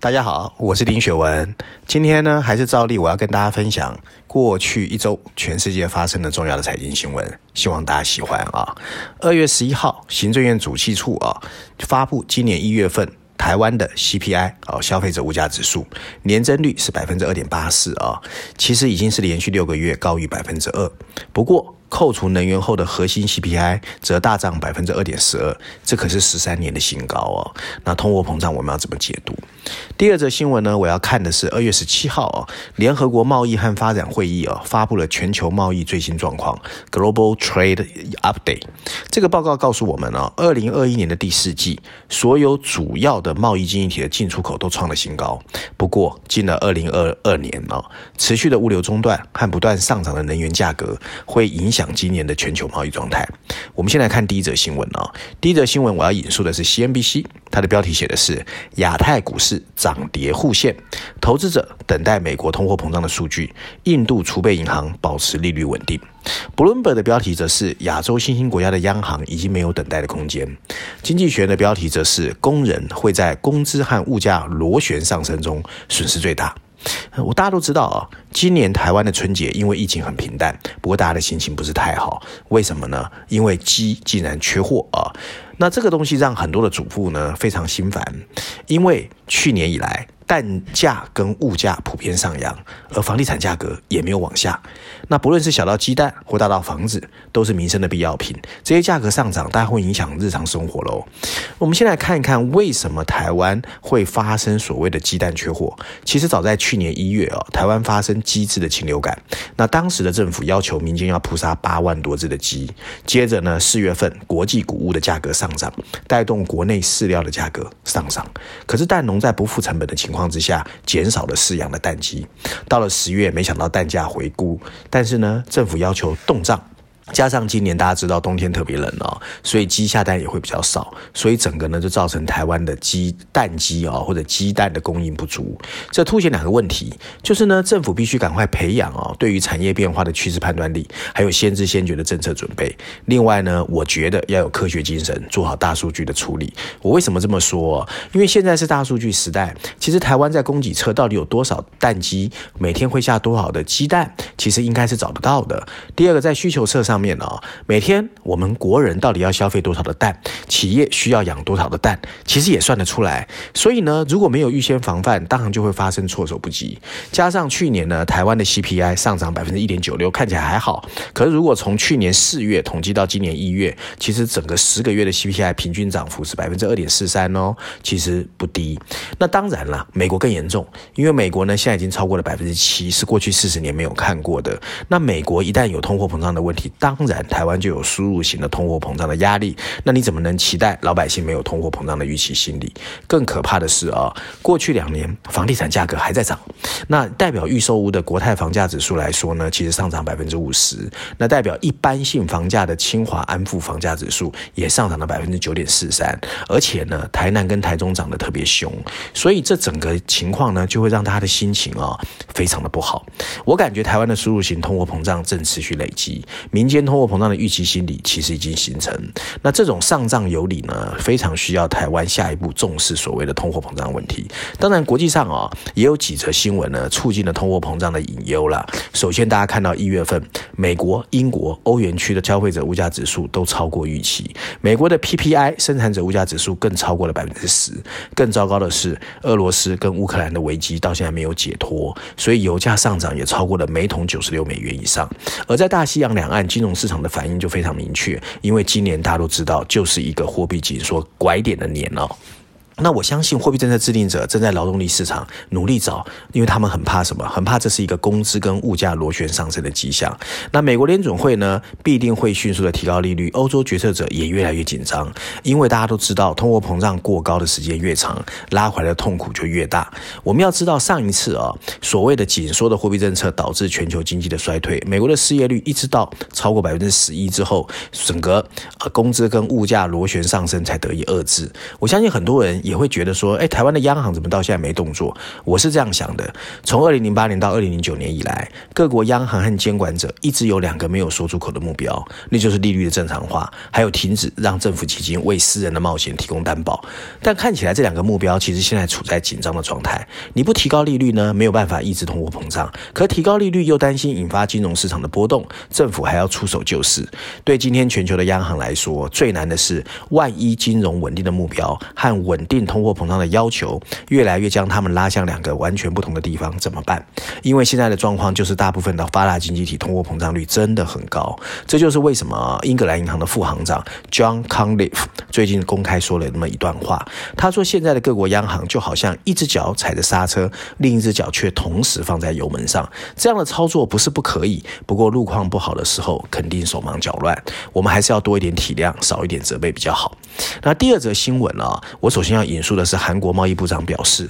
大家好，我是丁雪文。今天呢，还是照例，我要跟大家分享过去一周全世界发生的重要的财经新闻，希望大家喜欢啊。二月十一号，行政院主计处啊发布今年一月份台湾的 CPI 啊消费者物价指数年增率是百分之二点八四啊，其实已经是连续六个月高于百分之二。不过，扣除能源后的核心 CPI 则大涨百分之二点四二，这可是十三年的新高哦。那通货膨胀我们要怎么解读？第二则新闻呢？我要看的是二月十七号哦，联合国贸易和发展会议哦发布了全球贸易最新状况 （Global Trade Update）。这个报告告诉我们哦，二零二一年的第四季，所有主要的贸易经济体的进出口都创了新高。不过，进了二零二二年哦，持续的物流中断和不断上涨的能源价格会影响。讲今年的全球贸易状态，我们先来看第一则新闻啊。第一则新闻我要引述的是 CNBC，它的标题写的是亚太股市涨跌互现，投资者等待美国通货膨胀的数据，印度储备银行保持利率稳定。Bloomberg 的标题则是亚洲新兴国家的央行已经没有等待的空间。经济学的标题则是工人会在工资和物价螺旋上升中损失最大。我大家都知道啊，今年台湾的春节因为疫情很平淡，不过大家的心情不是太好。为什么呢？因为鸡竟然缺货啊！那这个东西让很多的主妇呢非常心烦，因为去年以来。蛋价跟物价普遍上扬，而房地产价格也没有往下。那不论是小到鸡蛋或大到房子，都是民生的必要品。这些价格上涨，大家会影响日常生活喽。我们先来看一看，为什么台湾会发生所谓的鸡蛋缺货？其实早在去年一月啊，台湾发生鸡制的禽流感。那当时的政府要求民间要扑杀八万多只的鸡。接着呢，四月份国际谷物的价格上涨，带动国内饲料的价格上涨。可是蛋农在不付成本的情况况之下，减少了饲养的蛋鸡。到了十月，没想到蛋价回估，但是呢，政府要求冻涨。加上今年大家知道冬天特别冷哦，所以鸡下蛋也会比较少，所以整个呢就造成台湾的鸡蛋鸡啊或者鸡蛋的供应不足。这凸显两个问题，就是呢政府必须赶快培养哦对于产业变化的趋势判断力，还有先知先觉的政策准备。另外呢，我觉得要有科学精神，做好大数据的处理。我为什么这么说？因为现在是大数据时代，其实台湾在供给侧到底有多少蛋鸡，每天会下多少的鸡蛋，其实应该是找得到的。第二个，在需求侧上。面啊，每天我们国人到底要消费多少的蛋？企业需要养多少的蛋？其实也算得出来。所以呢，如果没有预先防范，当然就会发生措手不及。加上去年呢，台湾的 CPI 上涨百分之一点九六，看起来还好。可是如果从去年四月统计到今年一月，其实整个十个月的 CPI 平均涨幅是百分之二点四三哦，其实不低。那当然了，美国更严重，因为美国呢现在已经超过了百分之七，是过去四十年没有看过的。那美国一旦有通货膨胀的问题，当然，台湾就有输入型的通货膨胀的压力，那你怎么能期待老百姓没有通货膨胀的预期心理？更可怕的是啊，过去两年房地产价格还在涨，那代表预售屋的国泰房价指数来说呢，其实上涨百分之五十，那代表一般性房价的清华安富房价指数也上涨了百分之九点四三，而且呢，台南跟台中涨得特别凶，所以这整个情况呢，就会让大家的心情啊非常的不好。我感觉台湾的输入型通货膨胀正持续累积，民间通货膨胀的预期心理其实已经形成，那这种上涨有理呢，非常需要台湾下一步重视所谓的通货膨胀问题。当然，国际上啊也有几则新闻呢，促进了通货膨胀的隐忧啦。首先，大家看到一月份，美国、英国、欧元区的消费者物价指数都超过预期，美国的 PPI 生产者物价指数更超过了百分之十。更糟糕的是，俄罗斯跟乌克兰的危机到现在没有解脱，所以油价上涨也超过了每桶九十六美元以上。而在大西洋两岸金融市场，的反应就非常明确，因为今年大家都知道，就是一个货币紧缩拐点的年哦。那我相信货币政策制定者正在劳动力市场努力找，因为他们很怕什么？很怕这是一个工资跟物价螺旋上升的迹象。那美国联准会呢，必定会迅速的提高利率。欧洲决策者也越来越紧张，因为大家都知道，通货膨胀过高的时间越长，拉回来的痛苦就越大。我们要知道，上一次啊，所谓的紧缩的货币政策导致全球经济的衰退，美国的失业率一直到超过百分之十一之后，整个呃工资跟物价螺旋上升才得以遏制。我相信很多人。也会觉得说，哎，台湾的央行怎么到现在没动作？我是这样想的：从二零零八年到二零零九年以来，各国央行和监管者一直有两个没有说出口的目标，那就是利率的正常化，还有停止让政府基金为私人的冒险提供担保。但看起来这两个目标其实现在处在紧张的状态。你不提高利率呢，没有办法抑制通货膨胀；可提高利率又担心引发金融市场的波动，政府还要出手救市。对今天全球的央行来说，最难的是，万一金融稳定的目标和稳定通货膨胀的要求越来越将他们拉向两个完全不同的地方，怎么办？因为现在的状况就是，大部分的发达经济体通货膨胀率真的很高。这就是为什么英格兰银行的副行长 John Conliff 最近公开说了那么一段话。他说：“现在的各国央行就好像一只脚踩着刹车，另一只脚却同时放在油门上。这样的操作不是不可以，不过路况不好的时候，肯定手忙脚乱。我们还是要多一点体谅，少一点责备比较好。”那第二则新闻啊，我首先要引述的是韩国贸易部长表示。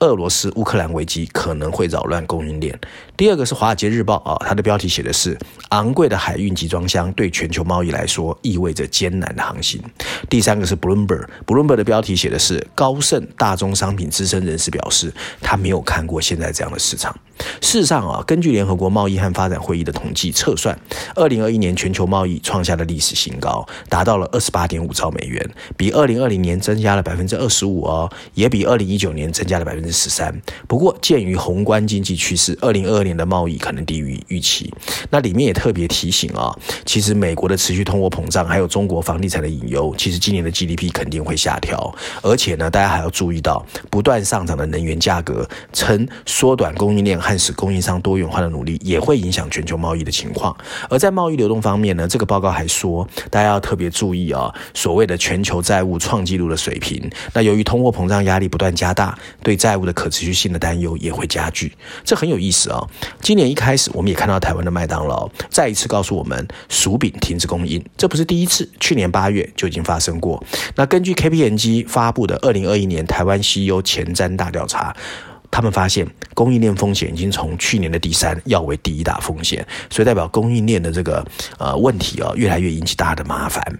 俄罗斯乌克兰危机可能会扰乱供应链。第二个是《华尔街日报》啊，它的标题写的是“昂贵的海运集装箱对全球贸易来说意味着艰难的航行”。第三个是 Bloomberg，Bloomberg 的标题写的是“高盛大宗商品资深人士表示，他没有看过现在这样的市场”。事实上啊，根据联合国贸易和发展会议的统计测算，二零二一年全球贸易创下了历史新高，达到了二十八点五兆美元，比二零二零年增加了百分之二十五哦，也比二零一九年增加了百分之十三。不过，鉴于宏观经济趋势，二零二二年的贸易可能低于预期。那里面也特别提醒啊，其实美国的持续通货膨胀，还有中国房地产的隐忧，其实今年的 GDP 肯定会下调。而且呢，大家还要注意到，不断上涨的能源价格，称缩短供应链和使供应商多元化的努力，也会影响全球贸易的情况。而在贸易流动方面呢，这个报告还说，大家要特别注意啊，所谓的全球债务创纪录的水平。那由于通货膨胀压力不断加大，对债务的可持续性的担忧也会加剧。这很有意思啊。今年一开始，我们也看到台湾的麦当劳再一次告诉我们，薯饼停止供应，这不是第一次，去年八月就已经发生过。那根据 KPMG 发布的二零二一年台湾 CEO 前瞻大调查，他们发现供应链风险已经从去年的第三要为第一大风险，所以代表供应链的这个呃问题啊，越来越引起大家的麻烦。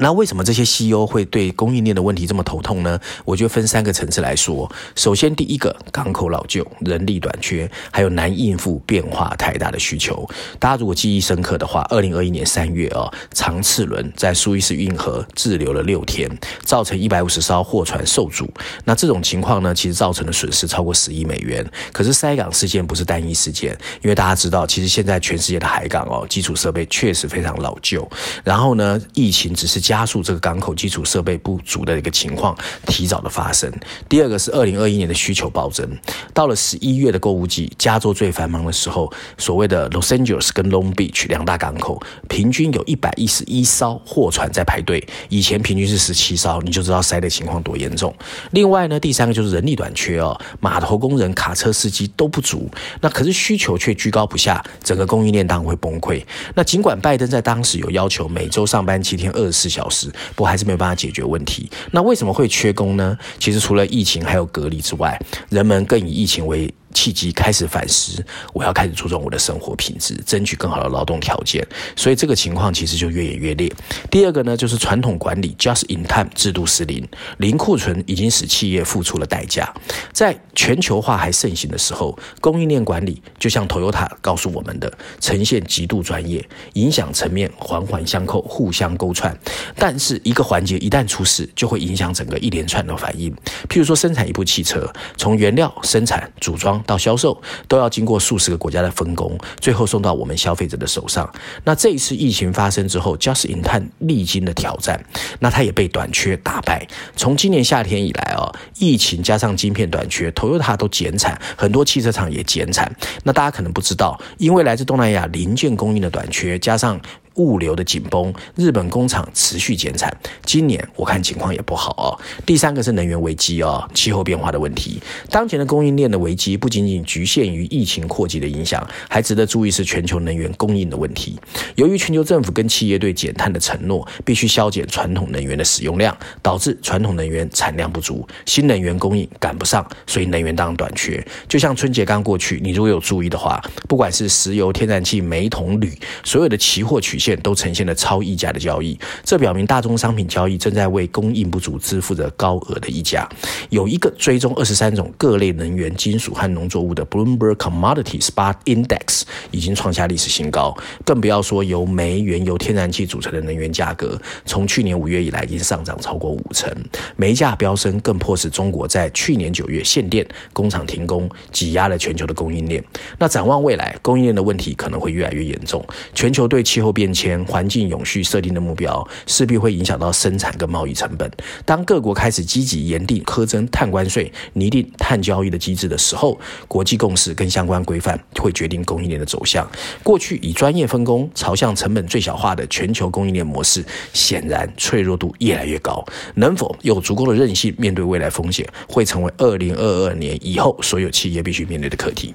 那为什么这些 CEO 会对供应链的问题这么头痛呢？我就分三个层次来说。首先，第一个，港口老旧，人力短缺，还有难应付变化太大的需求。大家如果记忆深刻的话，二零二一年三月啊，长次轮在苏伊士运河滞留了六天，造成一百五十艘货船受阻。那这种情况呢，其实造成的损失超过十亿美元。可是塞港事件不是单一事件，因为大家知道，其实现在全世界的海港哦，基础设备确实非常老旧。然后呢，疫情只是加速这个港口基础设备不足的一个情况提早的发生。第二个是二零二一年的需求暴增，到了十一月的购物季，加州最繁忙的时候，所谓的 Los Angeles 跟 Long Beach 两大港口，平均有一百一十一艘货船在排队，以前平均是十七艘，你就知道塞的情况多严重。另外呢，第三个就是人力短缺哦，码头工人、卡车司机都不足，那可是需求却居高不下，整个供应链当然会崩溃。那尽管拜登在当时有要求每周上班七天，二十四小时。不过还是没有办法解决问题。那为什么会缺工呢？其实除了疫情还有隔离之外，人们更以疫情为契机开始反思，我要开始注重我的生活品质，争取更好的劳动条件。所以这个情况其实就越演越烈。第二个呢，就是传统管理 just in time 制度失灵，零库存已经使企业付出了代价。在全球化还盛行的时候，供应链管理就像 Toyota 告诉我们的，呈现极度专业，影响层面环环相扣，互相勾串。但是一个环节一旦出事，就会影响整个一连串的反应。譬如说生产一部汽车，从原料生产、组装。到销售都要经过数十个国家的分工，最后送到我们消费者的手上。那这一次疫情发生之后，Just in time 历经的挑战，那它也被短缺打败。从今年夏天以来哦，疫情加上晶片短缺，Toyota 都减产，很多汽车厂也减产。那大家可能不知道，因为来自东南亚零件供应的短缺，加上物流的紧绷，日本工厂持续减产，今年我看情况也不好哦。第三个是能源危机哦，气候变化的问题。当前的供应链的危机不仅仅局限于疫情扩及的影响，还值得注意是全球能源供应的问题。由于全球政府跟企业对减碳的承诺，必须削减传统能源的使用量，导致传统能源产量不足，新能源供应赶不上，所以能源当然短缺。就像春节刚过去，你如果有注意的话，不管是石油、天然气、煤、铜、铝，所有的期货取线都呈现了超溢价的交易，这表明大宗商品交易正在为供应不足支付着高额的溢价。有一个追踪二十三种各类能源、金属和农作物的 Bloomberg Commodity Spot Index 已经创下历史新高，更不要说由煤、原油、天然气组成的能源价格，从去年五月以来已经上涨超过五成，煤价飙升更迫使中国在去年九月限电、工厂停工，挤压了全球的供应链。那展望未来，供应链的问题可能会越来越严重。全球对气候变前、环境永续设定的目标，势必会影响到生产跟贸易成本。当各国开始积极严定苛征碳关税、拟定碳交易的机制的时候，国际共识跟相关规范会决定供应链的走向。过去以专业分工朝向成本最小化的全球供应链模式，显然脆弱度越来越高。能否有足够的韧性面对未来风险，会成为二零二二年以后所有企业必须面对的课题。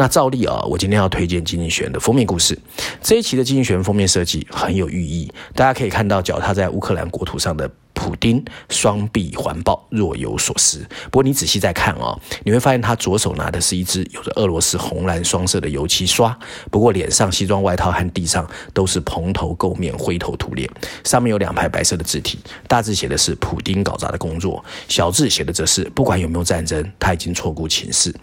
那照例啊，我今天要推荐《经济学人》的封面故事。这一期的《经济学人》封面设计很有寓意，大家可以看到脚踏在乌克兰国土上的普丁，双臂环抱，若有所思。不过你仔细再看哦，你会发现他左手拿的是一支有着俄罗斯红蓝双色的油漆刷，不过脸上、西装外套和地上都是蓬头垢面、灰头土脸。上面有两排白色的字体，大字写的是“普丁搞砸的工作”，小字写的则是“不管有没有战争，他已经错估情势”。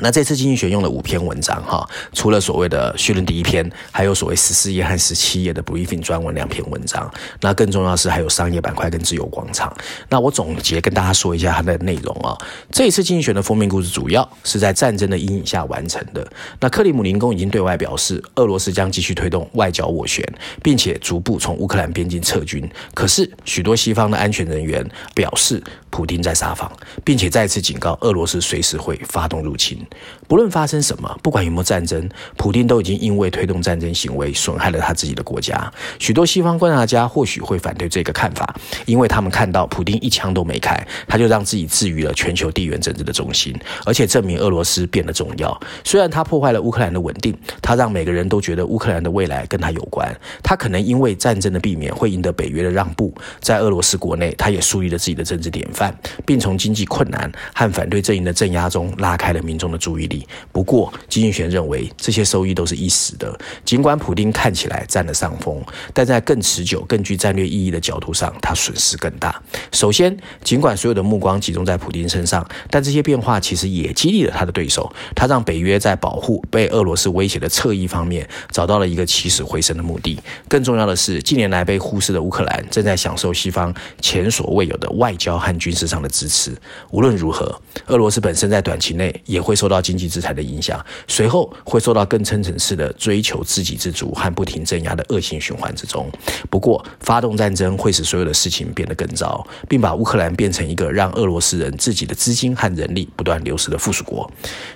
那这次经济学用了五篇文章哈，除了所谓的绪论第一篇，还有所谓十四页和十七页的 briefing 专文两篇文章。那更重要是还有商业板块跟自由广场。那我总结跟大家说一下它的内容啊。这一次经济学的封面故事主要是在战争的阴影下完成的。那克里姆林宫已经对外表示，俄罗斯将继续推动外交斡旋，并且逐步从乌克兰边境撤军。可是许多西方的安全人员表示，普丁在撒谎，并且再次警告俄罗斯随时会发动入侵。不论发生什么，不管有没有战争，普丁都已经因为推动战争行为损害了他自己的国家。许多西方观察家或许会反对这个看法，因为他们看到普丁一枪都没开，他就让自己置于了全球地缘政治的中心，而且证明俄罗斯变得重要。虽然他破坏了乌克兰的稳定，他让每个人都觉得乌克兰的未来跟他有关。他可能因为战争的避免会赢得北约的让步，在俄罗斯国内，他也树立了自己的政治典范，并从经济困难和反对阵营的镇压中拉开了民众的注意力。不过，经济学认为这些收益都是一时的。尽管普丁看起来占了上风，但在更持久、更具战略意义的角度上，他损失更大。首先，尽管所有的目光集中在普丁身上，但这些变化其实也激励了他的对手。他让北约在保护被俄罗斯威胁的侧翼方面找到了一个起死回生的目的。更重要的是，近年来被忽视的乌克兰正在享受西方前所未有的外交和军军事上的支持。无论如何，俄罗斯本身在短期内也会受到经济制裁的影响，随后会受到更深层次的追求自给自足和不停镇压的恶性循环之中。不过，发动战争会使所有的事情变得更糟，并把乌克兰变成一个让俄罗斯人自己的资金和人力不断流失的附属国。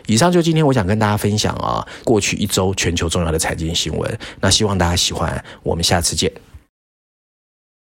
以上就今天我想跟大家分享啊，过去一周全球重要的财经新闻。那希望大家喜欢，我们下次见。